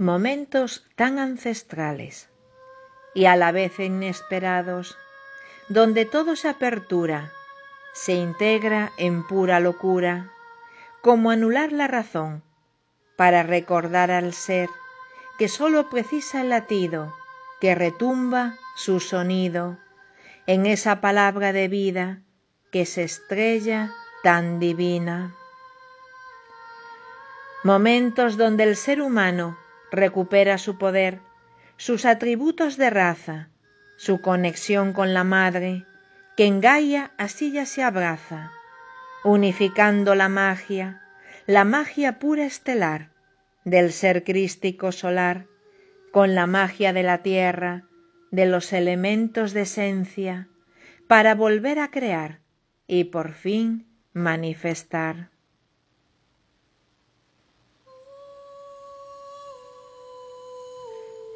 Momentos tan ancestrales y a la vez inesperados, donde todo se apertura, se integra en pura locura, como anular la razón, para recordar al ser que sólo precisa el latido, que retumba su sonido, en esa palabra de vida que se estrella tan divina. Momentos donde el ser humano recupera su poder, sus atributos de raza, su conexión con la madre, que en Gaia así ya se abraza, unificando la magia, la magia pura estelar del ser crístico solar, con la magia de la tierra, de los elementos de esencia, para volver a crear y por fin manifestar.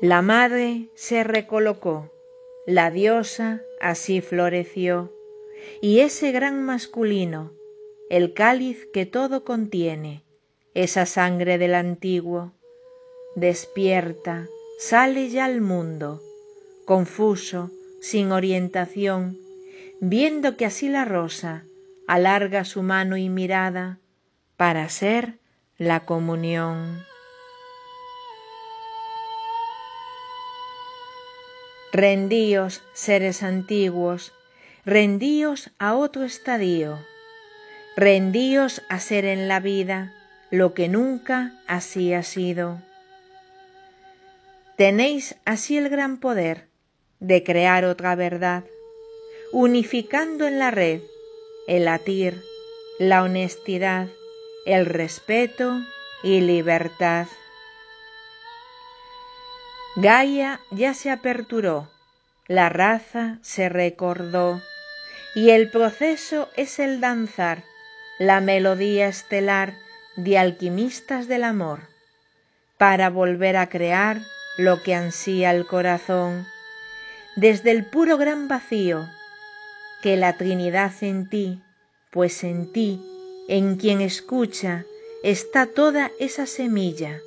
La madre se recolocó, la diosa así floreció, y ese gran masculino, el cáliz que todo contiene, esa sangre del antiguo, despierta, sale ya al mundo, confuso, sin orientación, viendo que así la rosa alarga su mano y mirada para ser la comunión. Rendíos, seres antiguos, rendíos a otro estadio, rendíos a ser en la vida lo que nunca así ha sido. Tenéis así el gran poder de crear otra verdad, unificando en la red el latir, la honestidad, el respeto y libertad. Gaia ya se aperturó, la raza se recordó, y el proceso es el danzar, la melodía estelar de alquimistas del amor, para volver a crear lo que ansía el corazón, desde el puro gran vacío, que la Trinidad en ti, pues en ti, en quien escucha, está toda esa semilla,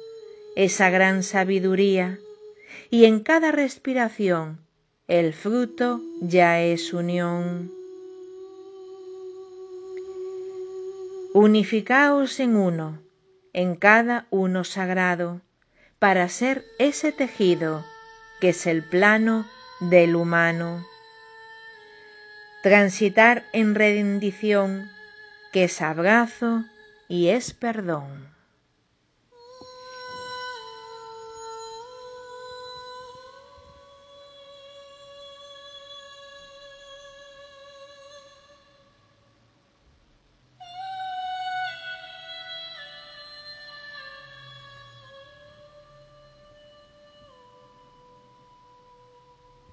esa gran sabiduría, y en cada respiración el fruto ya es unión. Unificaos en uno, en cada uno sagrado, para ser ese tejido que es el plano del humano. Transitar en rendición que es abrazo y es perdón.